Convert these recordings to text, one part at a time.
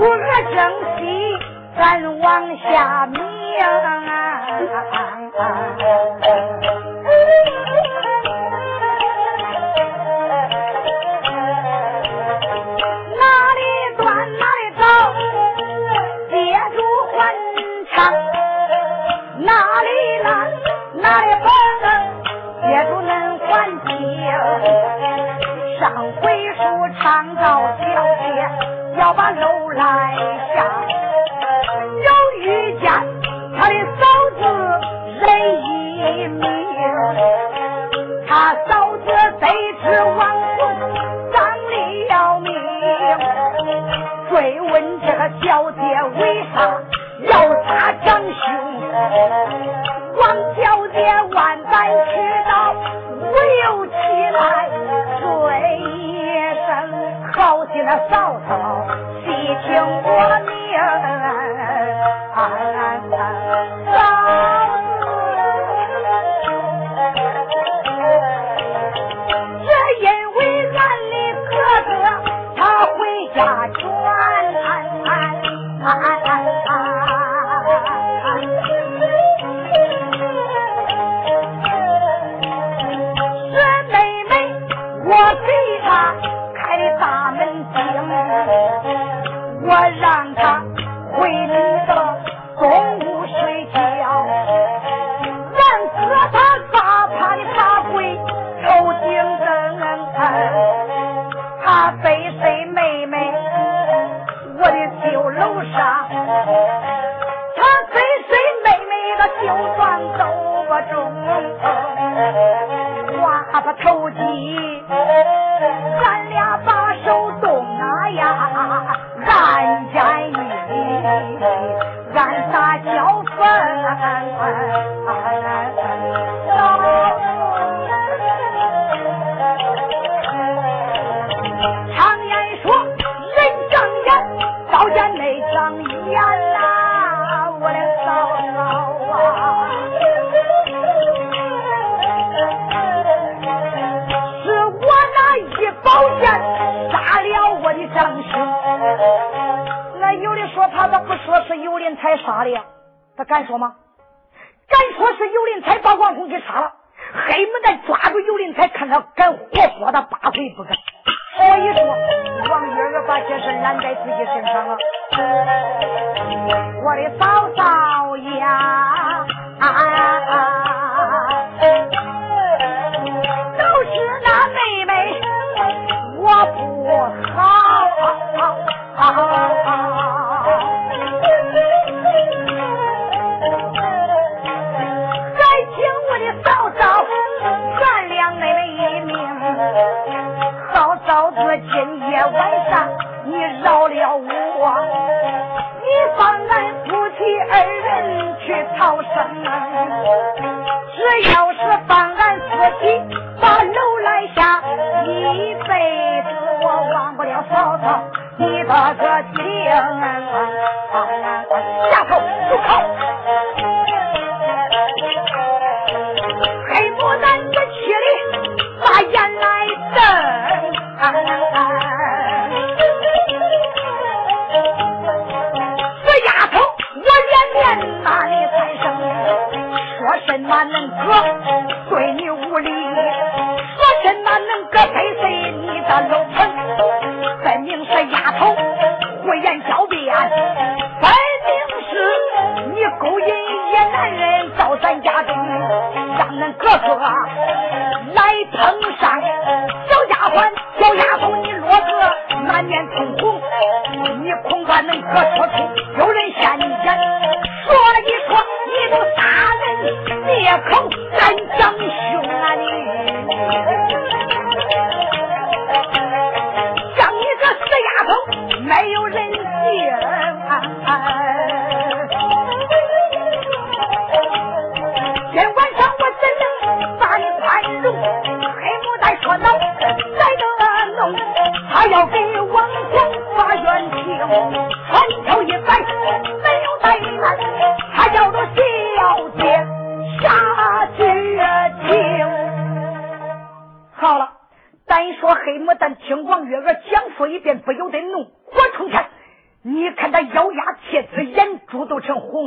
不惹生气咱往下面哪里断哪里走借住还唱。哪里烂那里崩借住还清上回书唱到小姐要把楼来下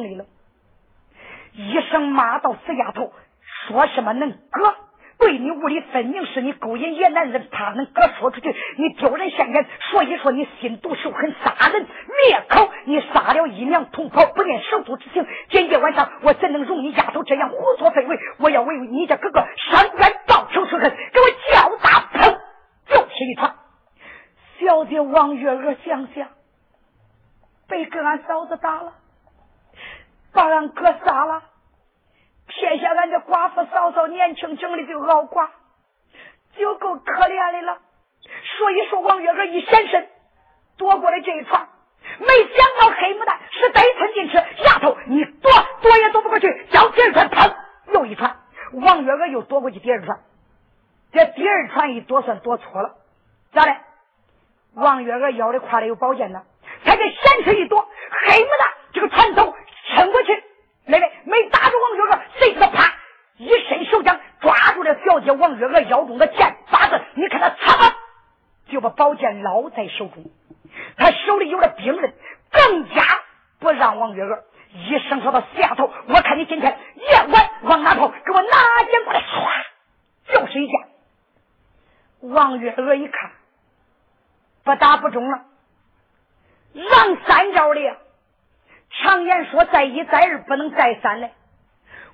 了一声骂道：“死丫头，说什么能哥？对你屋里分明是你勾引野男人，怕能哥说出去，你丢人现眼。所以说你心毒手狠，杀人灭口。你杀了姨娘同胞，不念手足之情。今天晚上，我怎能容你丫头这样胡作非为？我要为你家哥哥伸冤报仇雪恨，给我叫打！砰！就是一场。小姐王月娥，想想，被跟俺嫂子打了。”把俺哥杀了，撇下俺这寡妇嫂嫂年轻轻的就熬寡，就够可怜的了。所以说，王月娥一闪身躲过了这一串，没想到黑牡丹是得寸进尺，丫头你躲躲也躲不过去，叫第二船砰，又一串，王月娥又躲过去第二串，这第二串一躲算躲错了，咋的？王月娥腰里挎的有宝剑呢，他这闪身一躲，黑牡丹这个船头。撑过去，妹妹没打住王月娥，谁知道啪一伸手将抓住了小姐王月娥腰中的剑把子，你看他擦，就把宝剑捞在手中。他手里有了兵刃，更加不让王月娥一声说到下头。我看你今天夜晚往哪跑？给我拿剑过来，唰，就是一剑。王月娥一看，不打不中了，让三招的。常言说，再一再二不能再三嘞。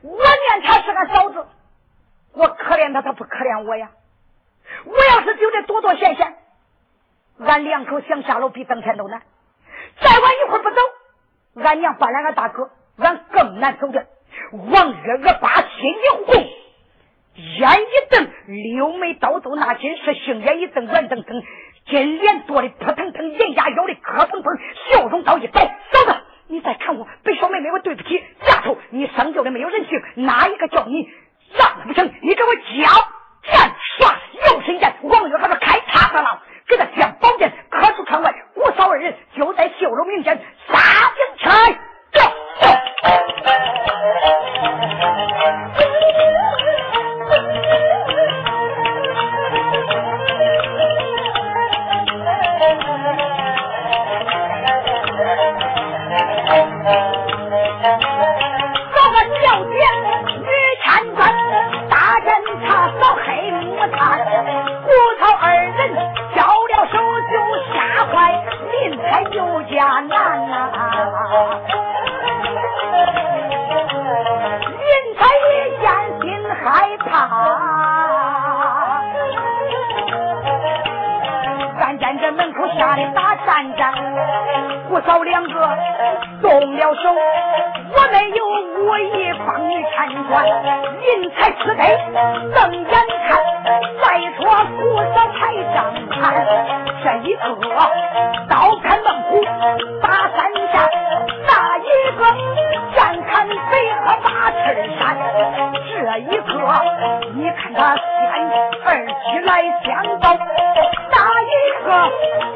我念他是俺嫂子，我可怜他，他不可怜我呀。我要是就得躲躲闪闪，俺两口想下楼比登天都难。再晚一会儿不走，俺娘搬来俺大哥，俺更难走的。王月娥把心一红，眼一瞪，柳眉刀都那紧是杏眼一瞪，圆瞪瞪，金脸多的扑腾腾，银牙咬的磕碰碰，笑容刀一摆，嫂子。你再看我，别说妹妹，我对不起丫头，你？生就的没有人性，哪一个叫你让不成？你给我叫剑耍右神剑，王月还是开叉子了，给他将宝剑磕出窗外，五嫂二人就在绣楼明间杀进去，走嫂两个动了手，我没有武艺帮你看管，人才吃得瞪眼看。再说姑嫂台上看，这一个刀砍猛虎打三下，那一个剑砍北河八尺山，这一刻你看他先二起来相报，那一个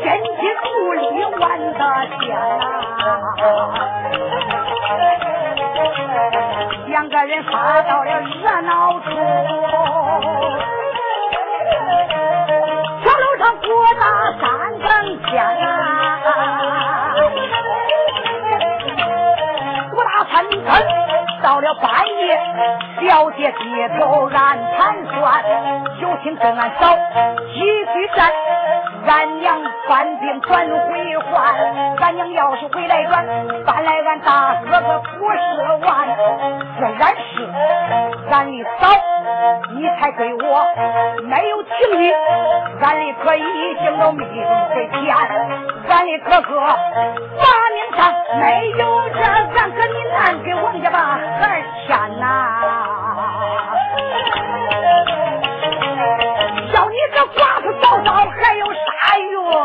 真金不离万的剑啊！两个人杀到了热闹处，桥楼上过大三更天啊，到了半夜，小姐低头暗盘算，就听跟俺嫂几句战。俺娘犯病转回还，俺娘要是回来转，搬来俺大哥哥不是完。自然是俺的嫂，你才对我没有情义，俺的哥已经都命回天，俺的哥哥法命上没有这，咱哥你难给王家把孩牵呐。叫你这寡妇早早？我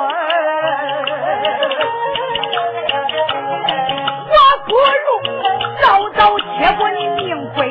不如早早结果你命归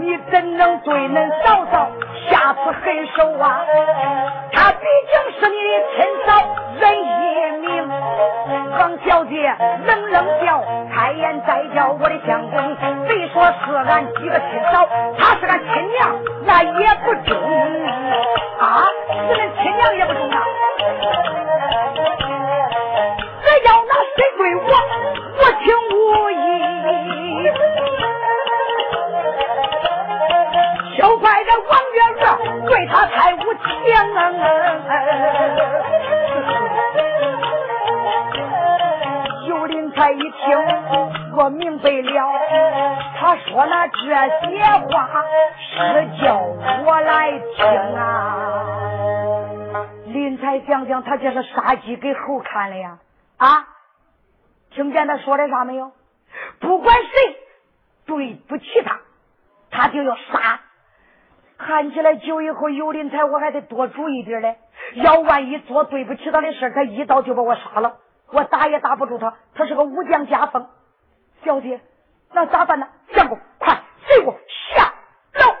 你怎能对恁嫂嫂下此狠手啊？她毕竟是你的亲嫂，人一明。王小姐冷冷叫，开言再叫我的相公。别说是俺几个亲嫂，她是俺亲娘，那也不中听，我明白了，他说了这些话是叫我来听啊。林才想想，他这是杀鸡给猴看了呀！啊，听见他说的啥没有？不管谁对不起他，他就要杀。看起来酒以后有林才，我还得多注意点嘞。要万一做对不起他的事他一刀就把我杀了，我打也打不住他。他是个武将家风。小姐，那咋办呢？相公，快随我下楼。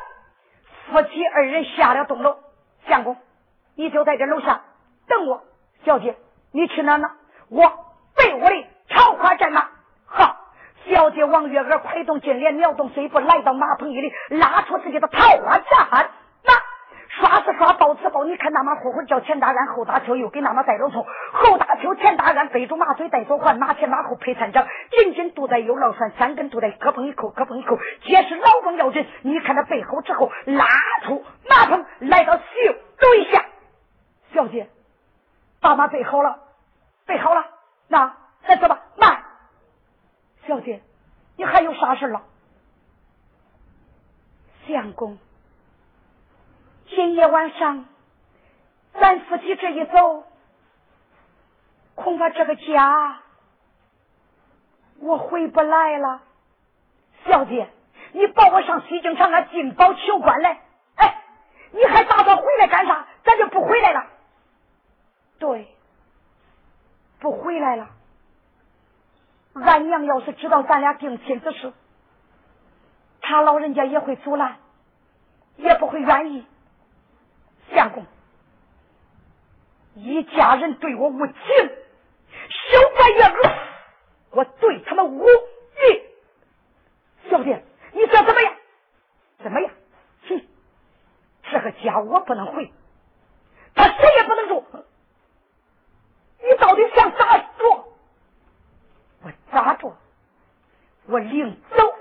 夫妻二人下了东楼。相公，你就在这楼下等我。小姐，你去哪呢？我背我的桃花战马。好。小姐王月娥快动金莲，秒动碎步，来到马棚里，拉出自己的桃花扇，是刷，抱是抱。你看那马呼呼叫前大鞍，后大秋又给那马带着从后大秋前大鞍背住马嘴带手环，马前马后配参掌，紧紧肚带有老船，三根肚带各碰一口，各碰一口，皆是老公要紧。你看他背后之后拉出马棚，来到绣楼下。小姐，爸妈背好了，背好了，那再走吧，慢。小姐，你还有啥事了？相公，今夜晚上咱夫妻这一走，恐怕这个家我回不来了。小姐，你保我上西京长安进宝求官来。哎，你还打算回来干啥？咱就不回来了。对，不回来了。俺娘要是知道咱俩定亲之事，他老人家也会阻拦，也不会愿意。相公，一家人对我无情，休怪月娥，我对他们无义。小弟，你想怎么样？怎么样？哼，这个家我不能回，他谁也不能住。你到底想咋做？我咋着？我临走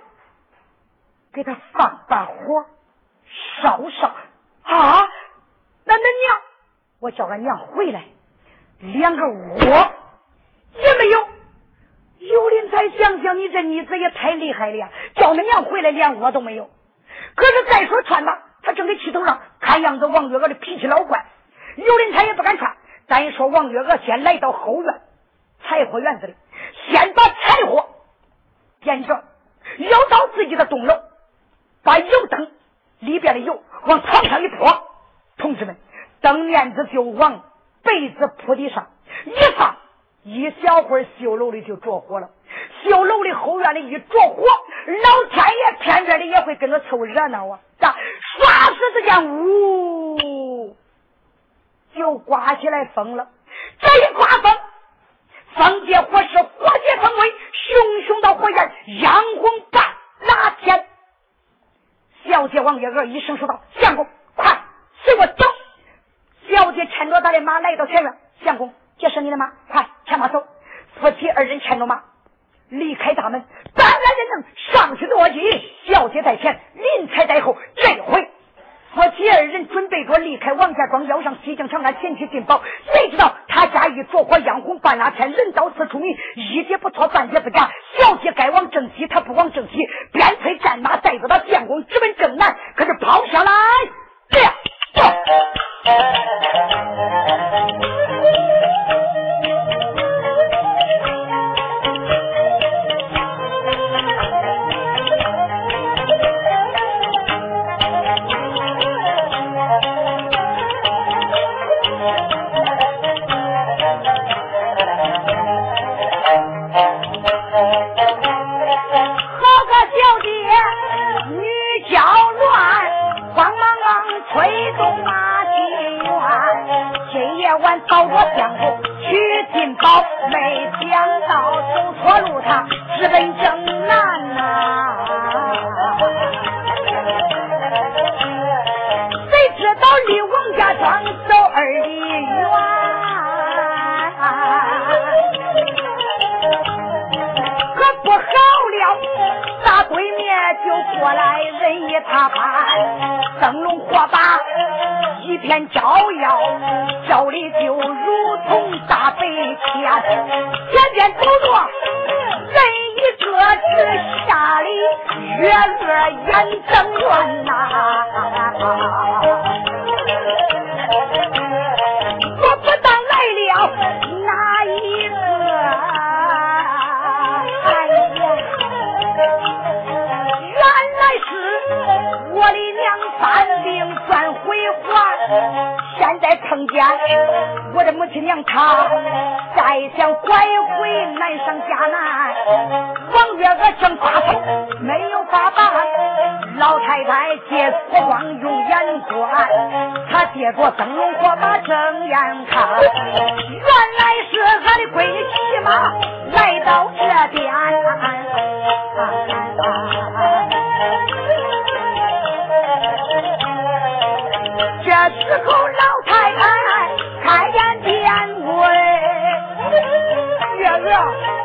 给他放把火烧烧啊！那恁娘，我叫俺娘回来，连个窝也没有。有林才想想，你这妮子也太厉害了呀！叫恁娘回来，连窝都没有。可是再说穿吧，他正在气头上，看样子王月娥的脾气老怪，有林才也不敢穿。咱说王月娥先来到后院柴火院子里。先把柴火点着，要到自己的东楼，把油灯里边的油往床上一泼，同志们，灯面子就往被子铺地上一放，一小会儿绣楼里就着火了。绣楼里后院里一着火，老天爷偏边的也会跟着凑热闹啊！咋？唰时之间，呜，就刮起来风了。这一刮风。风借火势，火借风威，熊熊的火焰，阳红半拉天。小姐王月娥一声说道：“相公，快随我走！”小姐牵着他的马来到前院，相公，这是你的马，快牵马走。夫妻二人牵着马离开大门，当然人能上去坐骑，小姐在前，林才在后。这回。夫妻二人准备着离开王家庄，要上西京长安前去进宝。谁知道他家一着火，殃红半拉天，人到此处迷，一节不错，半节不假。小姐该往正西，他不往正西，边催战马带着他建功，直奔正南。可是跑下来，呀！到她借着灯笼火把睁眼看，原来是俺的闺女骑马来到这边。这时候，老太太开眼变鬼，月娥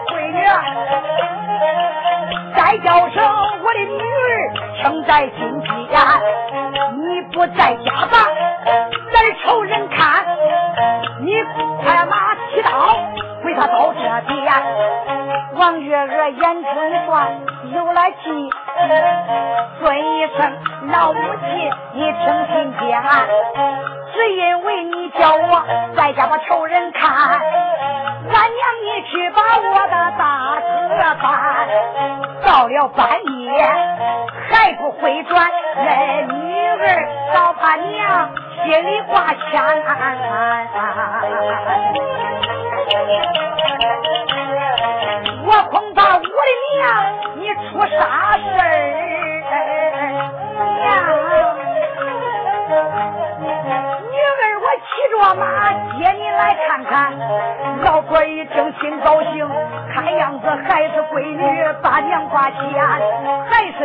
闺女，再叫声我的女儿，生在心间。你不在家吧，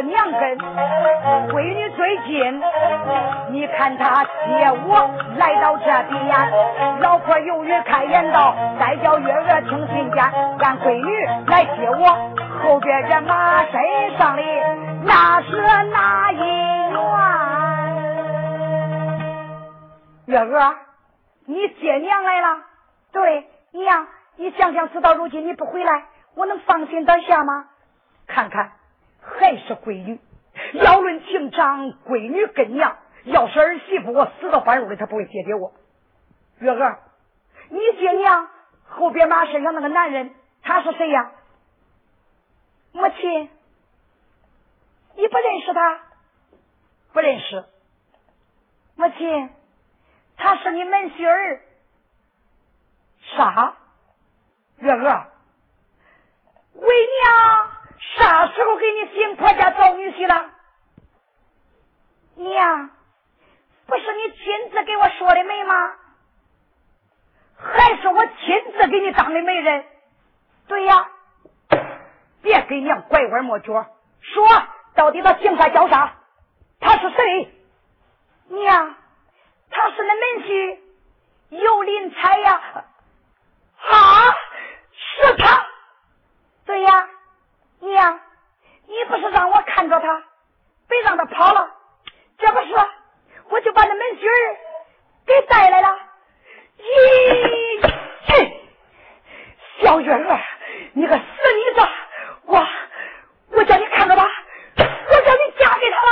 娘跟闺女最近。你看他接我来到这边，老婆犹豫开言道：“再叫月娥听信间，让闺女来接我。后边这马身上的那是哪一员？月娥，你接娘来了？对，娘，你想想，事到如今你不回来，我能放心得下吗？看看，还是闺女。要论情长，闺女跟娘。”要是儿媳妇，我死到半路里，她不会接接我。月娥，你爹娘后边马身上那个男人，他是谁呀？母亲，你不认识他？不认识。母亲，他是你门婿儿。啥？月娥，为娘啥时候给你新婆家找女婿了？娘。不是你亲自给我说的媒吗？还是我亲自给你当的媒人？对呀，别给娘拐弯抹角，说到底他姓啥叫啥？他是谁？娘，他是那门婿尤林才呀。啊，是他。对呀，娘，你不是让我看着他，别让他跑了，这不是，我就把那门婿儿给带来了。咦，小月儿，你个死妮子，我我叫你看着他，我叫你嫁给他了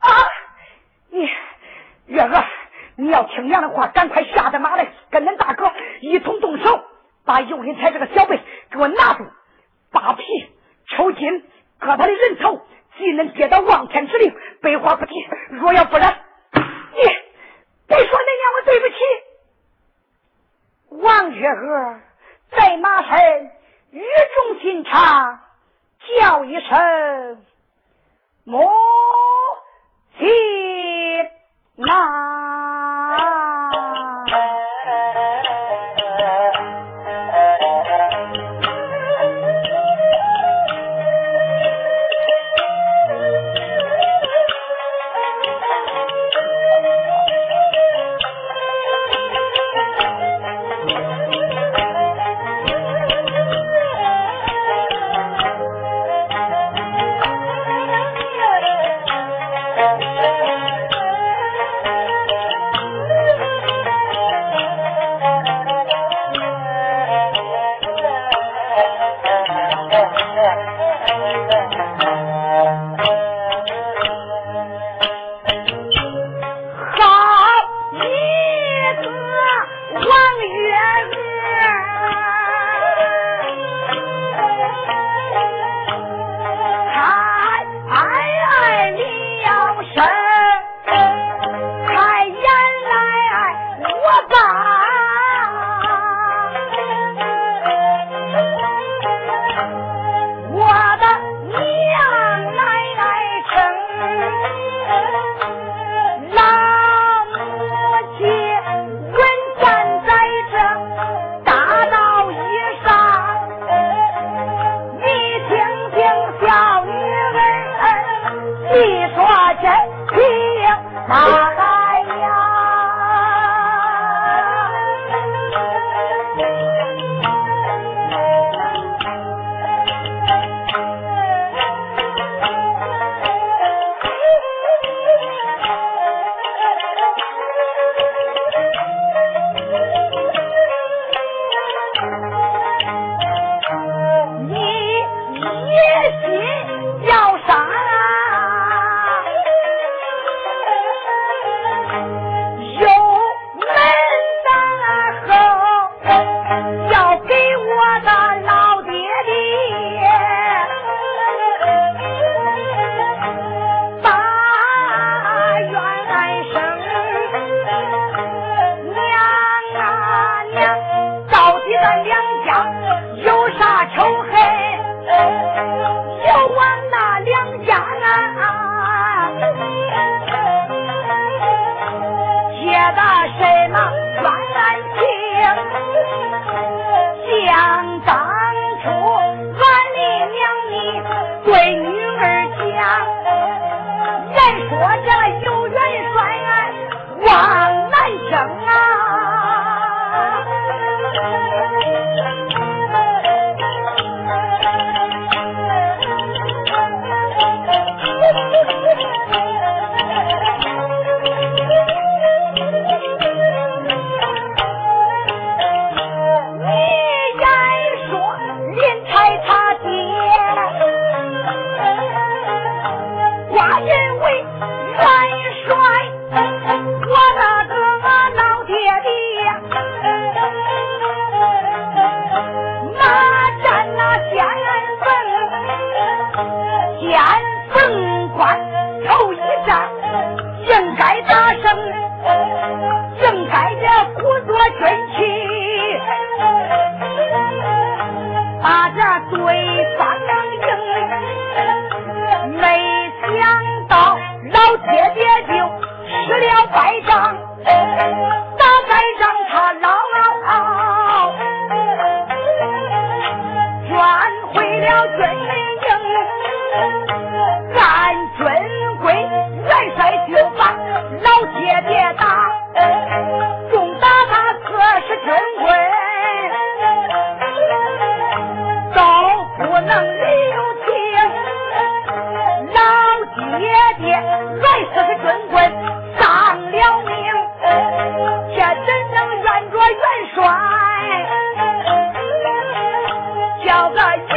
啊！你月儿，你要听娘的话，赶快下马来，跟恁大哥一同动手，把尤林才这个小辈给我拿住，扒皮抽筋，割他的人头，既能接到望天之令，白话不提。若要不然，你别说恁娘我对不起。王月娥在马身语重心长叫一声母亲呐。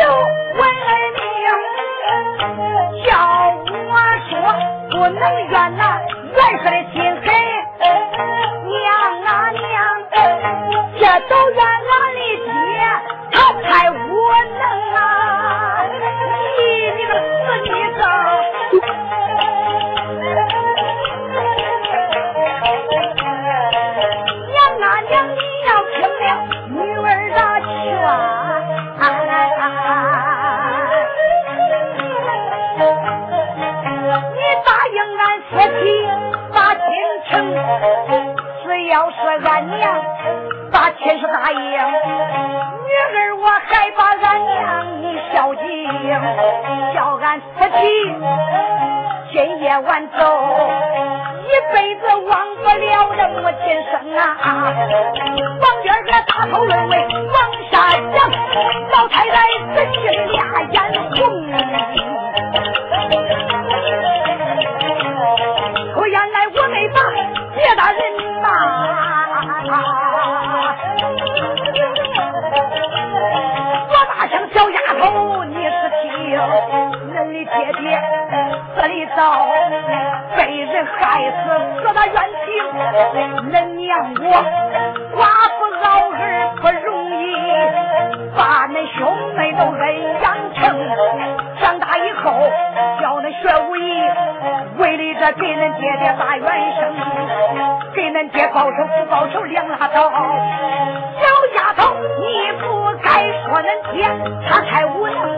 文明，叫我说不能怨那元帅还把俺娘孝敬，叫俺夫妻今夜晚走。一辈子忘不了这母亲生啊！旁边个大头论爹死里早。被人害死，死他冤情。恁娘我寡妇老儿不容易，把恁兄妹都恩养成。长大以后教恁学武艺，为了这给恁爹爹把元生，给恁爹报仇不报仇两拉倒。小丫头，你不该说恁爹他太无能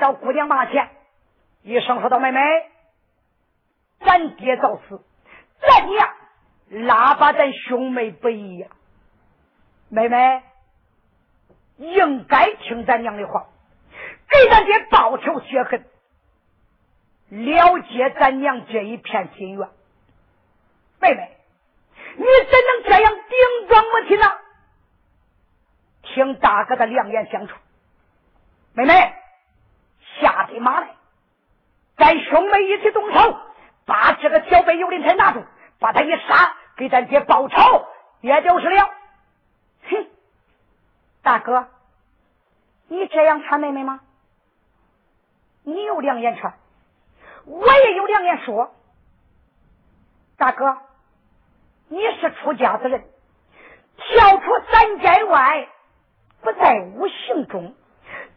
到姑娘马前，一声说道：“妹妹。”咱爹早死，咱娘拉把咱兄妹不一呀。妹妹应该听咱娘的话，给咱爹报仇雪恨，了结咱娘这一片心愿。妹妹，你怎能这样顶撞母亲呢？听大哥的良言相传，妹妹马来，咱兄妹一起动手。把这个小辈尤林才拿住，把他一杀，给咱爹报仇，也就是了。哼，大哥，你这样看妹妹吗？你有良言传，我也有良言说。大哥，你是出家之人，跳出三界外，不在五行中，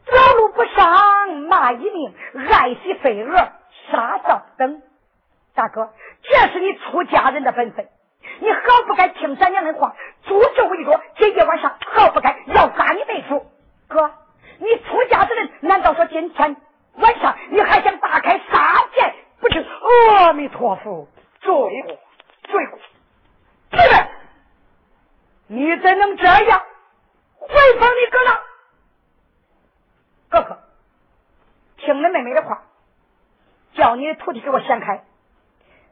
走路不上骂一命，爱惜飞蛾，杀造等。大哥，这是你出家人的本分，你好不该听咱娘的话，助纣为虐。今夜晚上好不该要杀你妹夫。哥，你出家之人，难道说今天晚上你还想大开杀戒？不是？阿弥陀佛，罪过，罪过！你怎能这样回风你哥呢？哥哥听了妹妹的话叫你的徒弟给我掀开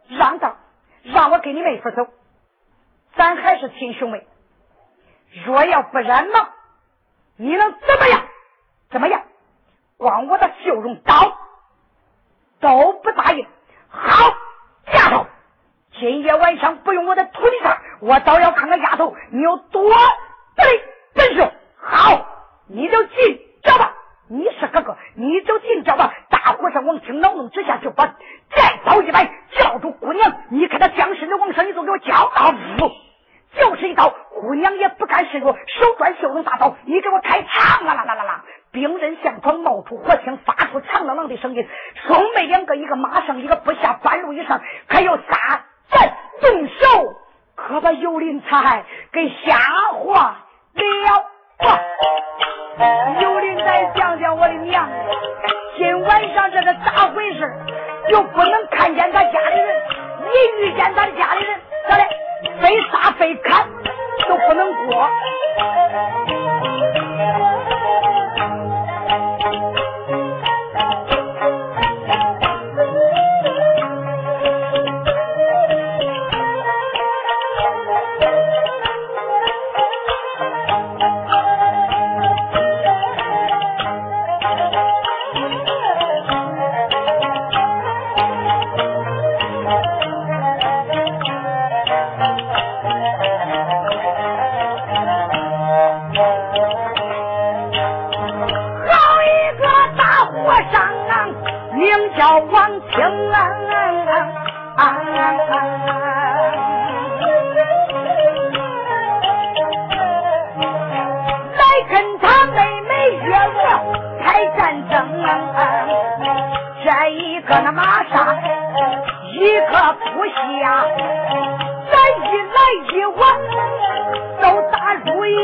让道让我跟你妹夫走咱还是亲兄妹。若要不然呢你能怎么样？怎么样？光我的笑容刀都不答应。好丫头今夜晚上不用我的徒弟上我倒要看看丫头你有多的本事好你就进你是哥哥，你就进叫吧！大和尚王清恼怒之下，就把再刀一摆，叫住姑娘：“你看他僵尸的王上，你都给我叫！”五，就是一刀，姑娘也不甘示弱，手转袖中大刀，你给我开枪！啦啦啦啦啦，兵刃相撞，冒出火星，发出长啷啷的声音。兄妹两个，一个马上，一个不下，半路以上，还要大战动手，可把尤林才给吓坏了。有的再讲讲我的娘，今晚上这是咋回事？又不能看见他家里人，一遇见他家里人，咋的？非杀非砍，都不能过。来跟他妹妹约我开战争这一个那马一个不咱一来一往都打赢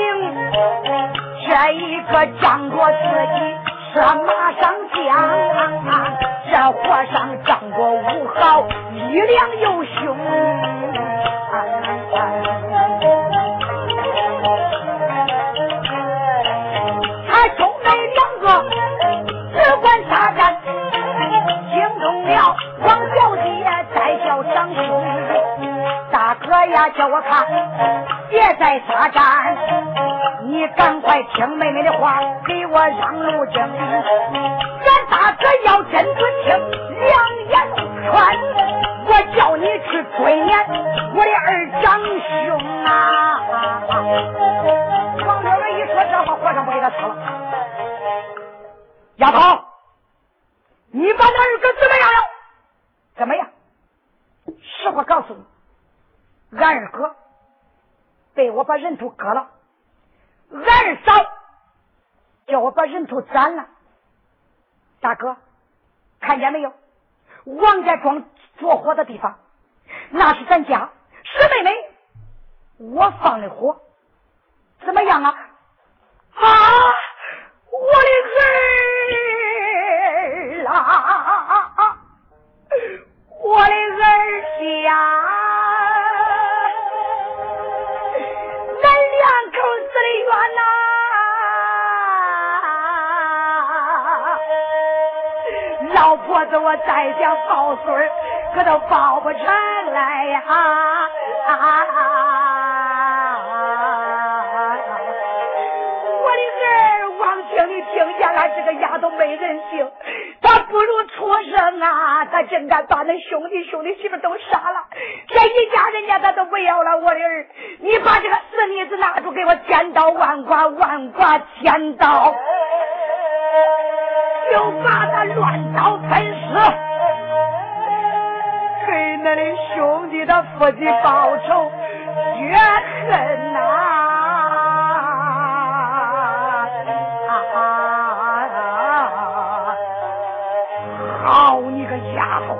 这一个仗着自己是马上将这和尚仗着武好，力量又凶。他兄妹两个只管杀战，惊动了王小姐，再叫长兄。大哥呀，叫我看，别再杀战，你赶快听妹妹的话，给我让路去。这要真不听，两眼穿，我叫你去追撵我的二长兄啊！王六儿一说这话，和尚不给他说了。丫头，你把那二哥怎么样了？怎么样？实话告诉你，俺二哥被我把人头割了，二嫂叫我把人头斩了。大哥，看见没有？王家庄着火的地方，那是咱家。师妹妹，我放的火，怎么样啊？啊，我的儿啊，我的儿媳啊！老婆子，我再想抱孙儿，可都抱不成了呀！我的儿王庆，你听见了？这个丫头没人性，她不如畜生啊！她竟敢把恁兄弟、兄弟媳妇都杀了，这一家人家她都不要了。我的儿，你把这个死妮子拿住，给我千刀万剐，万剐千刀！都把他乱刀砍死。给那的兄弟的父亲报仇绝恨呐。好你个丫头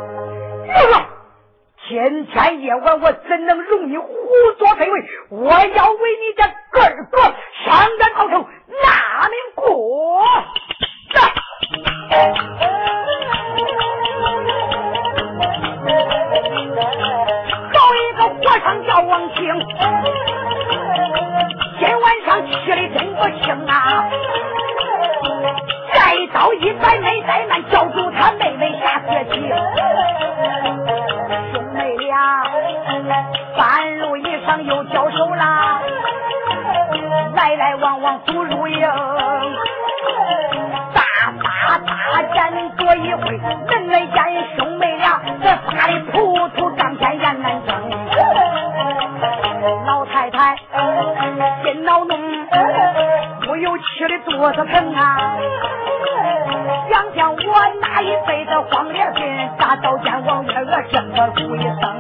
天天夜晚我怎能容你胡作非为？我要为你的个儿哥上山报仇拿命过。今晚上去的真不轻啊再早一百没灾难叫住他妹妹下学期兄妹俩半路遇上又交手了来来往往不如营大打大战多一回我的肚子疼啊！想想我那一辈子荒烈心，咋到阎王月娥这么苦一生？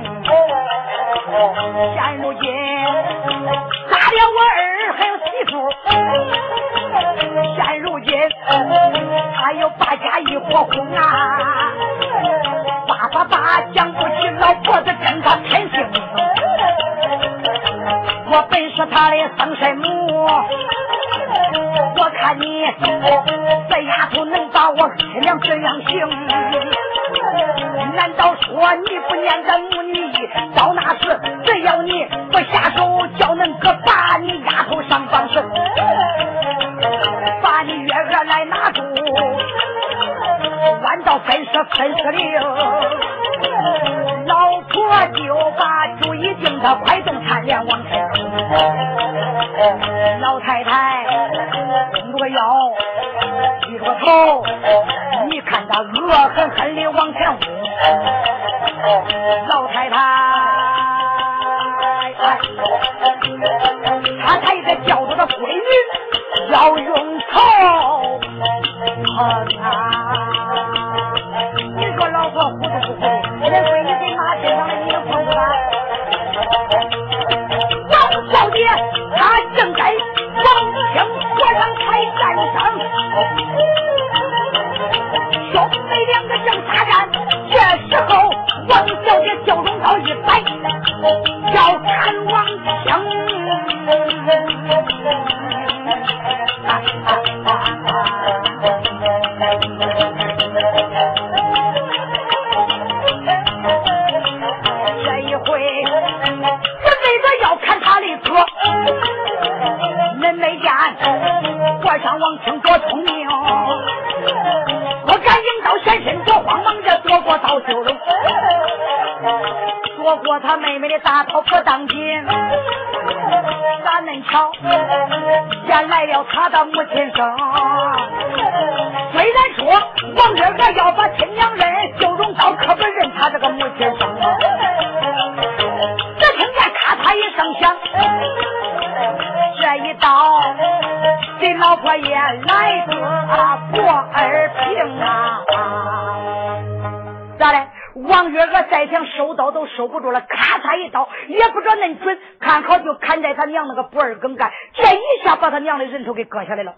都收不住了，咔嚓一刀，也不知道恁准，看好就砍在他娘那个脖儿梗干，这一下把他娘的人头给割下来了，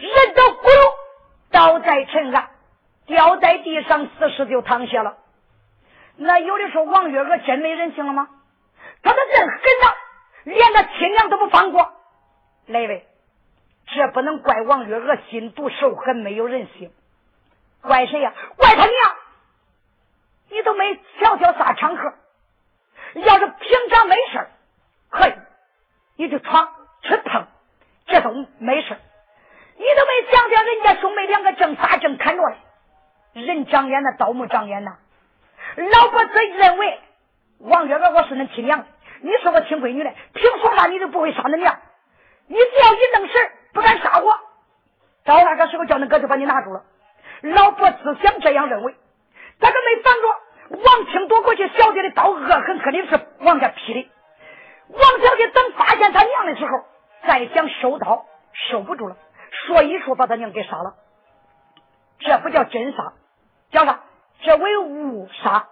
人都咕噜倒在尘埃，掉在地上，死尸就躺下了。那有的说王月娥真没人性了吗？他的人狠呐，连个亲娘都不放过。哪位？这不能怪王月娥心毒手狠，没有人性，怪谁呀？怪他娘。你都没瞧瞧啥场合？要是平常没事可以，你就闯去碰，这都没事你都没想想人家兄妹两个正杀正砍着嘞，人长眼呐，刀木长眼呐。老婆子认为王月娥我是恁亲娘，你是我亲闺女嘞，凭说话你就不会杀恁娘？你只要一弄事不敢杀我，到那个时候叫恁哥就把你拿住了。老婆只想这样认为。他可没防着，王清夺过去小姐的刀，恶狠狠的是往下劈的。王小姐等发现他娘的时候，再想收刀，收不住了，说一说把他娘给杀了。这不叫真杀，叫啥？这为误杀，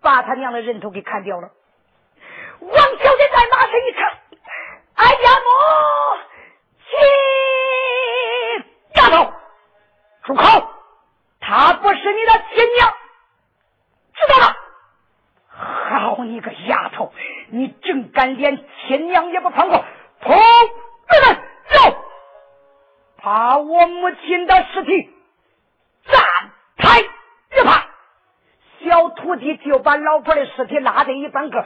把他娘的人头给砍掉了。王小姐在马上一看，哎呀母亲，丫头，住口！她不是你的亲娘，知道了。好你个丫头，你竟敢连亲娘也不放过！同志们，走，把我母亲的尸体站开一旁。小徒弟就把老婆的尸体拉在一旁个，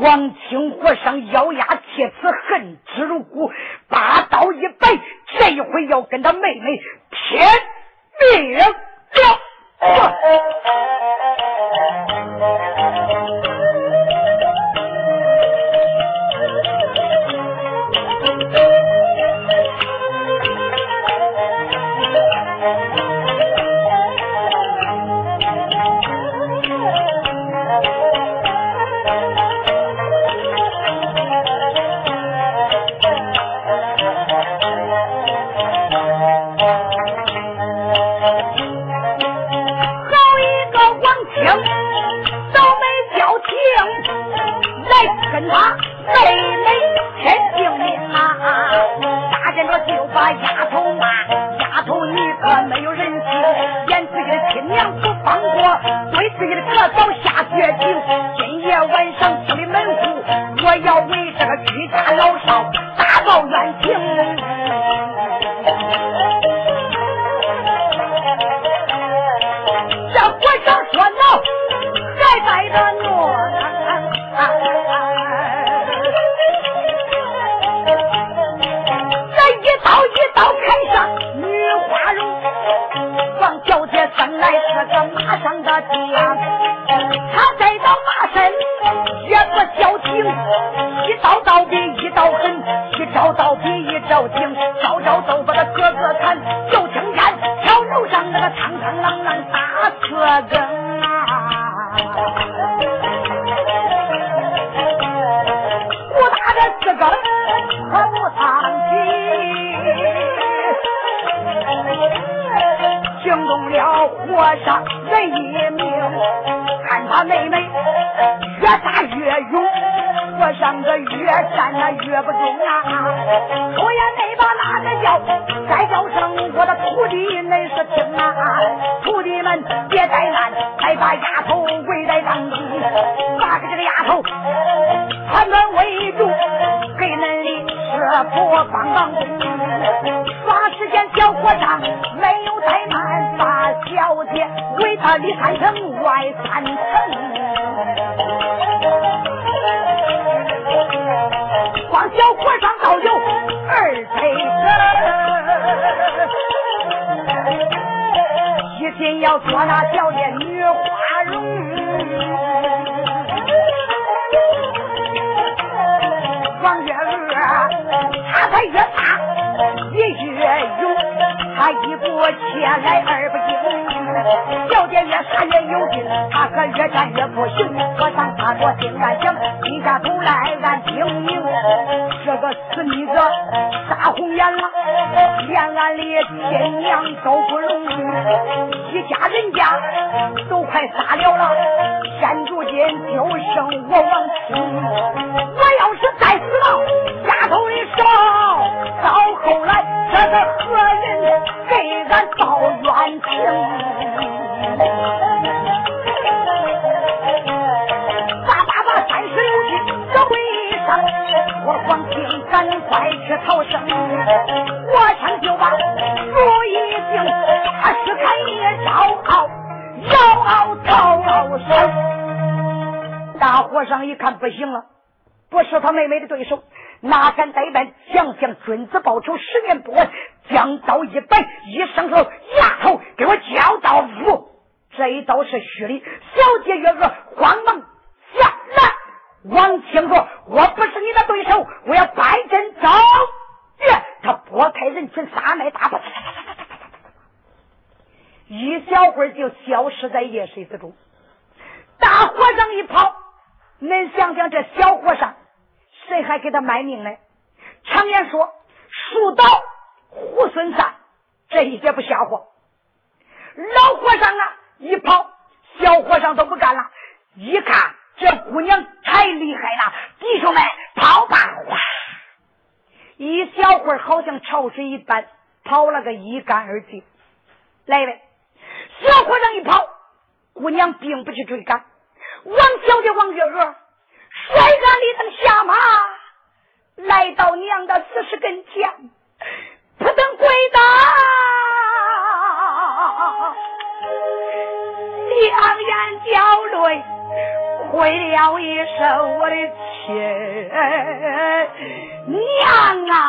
王清火上咬牙切齿，恨之入骨，把刀一摆，这一回要跟他妹妹拼命。家，惊动了和尚人一命，看他妹妹越打越勇，和尚这越战那越不中啊！出言那把哪个叫？再叫声我的徒弟恁是听啊！徒弟们别怠慢，再把丫头围在当中，把这个丫头团团围住，给恁的师傅帮帮工。耍时间小和尚没有怠大，小姐围他里三层外三层，光小和尚倒有二配子，一心要做那小姐女花容。王月儿，他才越大也越勇，他一步切来二不进，小姐越杀越有劲，他可越战越不行。和尚他着心暗想，低下头来俺听明，这个死妮子杀红眼了，连俺的亲娘都不容，一家人家都快杀了了，现如今就剩我王清，我要是再死了，丫头的手，到后来这是何人给俺报冤情？叭叭叭，三十六计这为上，我黄清赶快去逃生，我想就把主意定，他是开也绕傲，绕傲逃生。大和尚一看不行了。不是他妹妹的对手，哪敢怠慢？想想君子报仇，十年不晚。将刀一摆，一伸手，丫头，给我交刀斧。这一刀是虚的。小姐月娥慌忙下来。王清说：“我不是你的对手，我要摆阵招。”耶！他拨开人群，撒迈大步，一小会儿就消失在夜色之中。大和尚一跑，恁想想，这小和尚。谁还给他卖命呢？常言说：“树倒猢狲散。”这一点不瞎话。老和尚啊，一跑，小和尚都不干了。一看这姑娘太厉害了，弟兄们跑吧！哗，一小会儿好像潮水一般，跑了个一干二净。来呗，小和尚一跑，姑娘并不去追赶。王小姐王月娥。甩杆里头下马，来到娘的死尸跟前，扑腾跪倒，两眼掉泪，回了一声我的亲娘啊！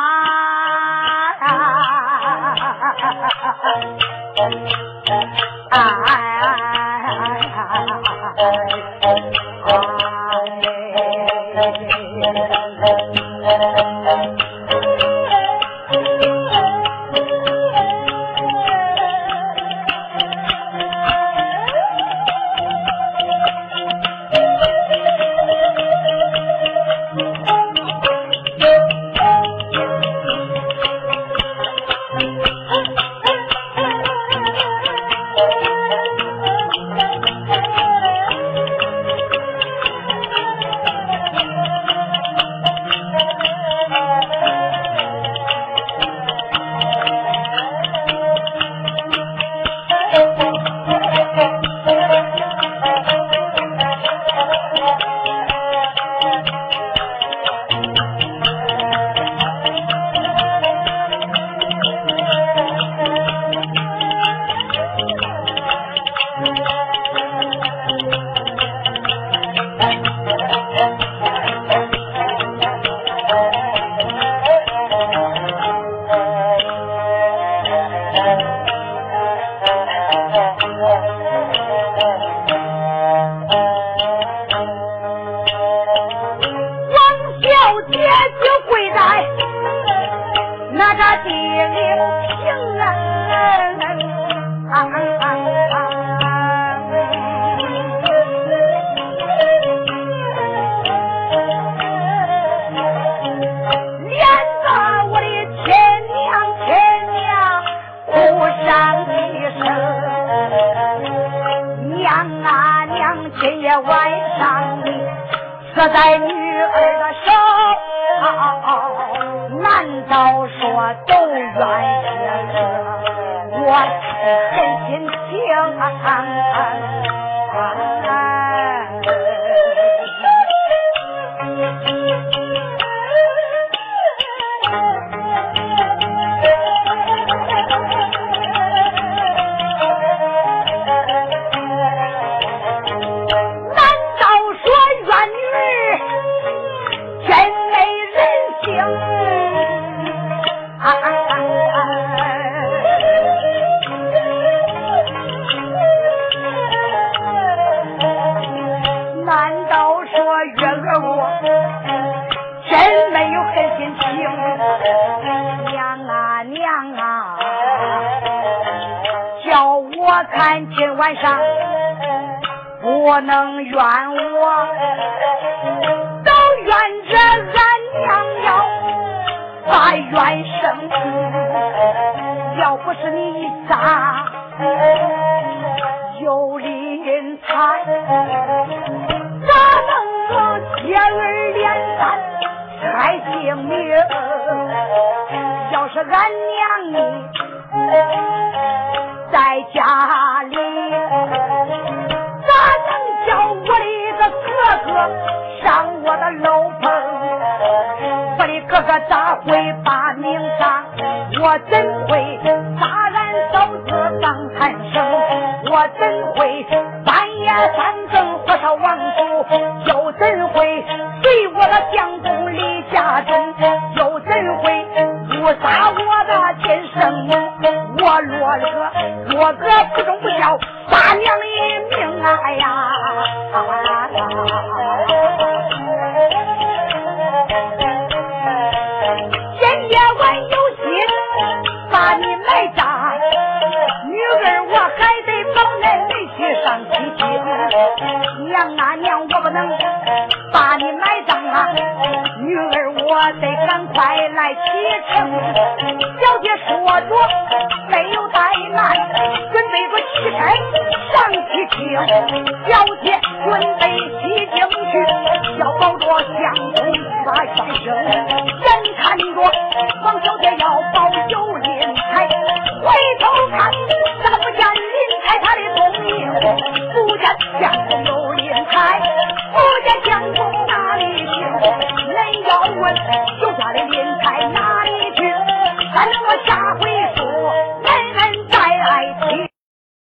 俺娘的，在家里，咋能叫我的个哥哥上我的楼棚？我的哥哥咋会把命丧？我怎会？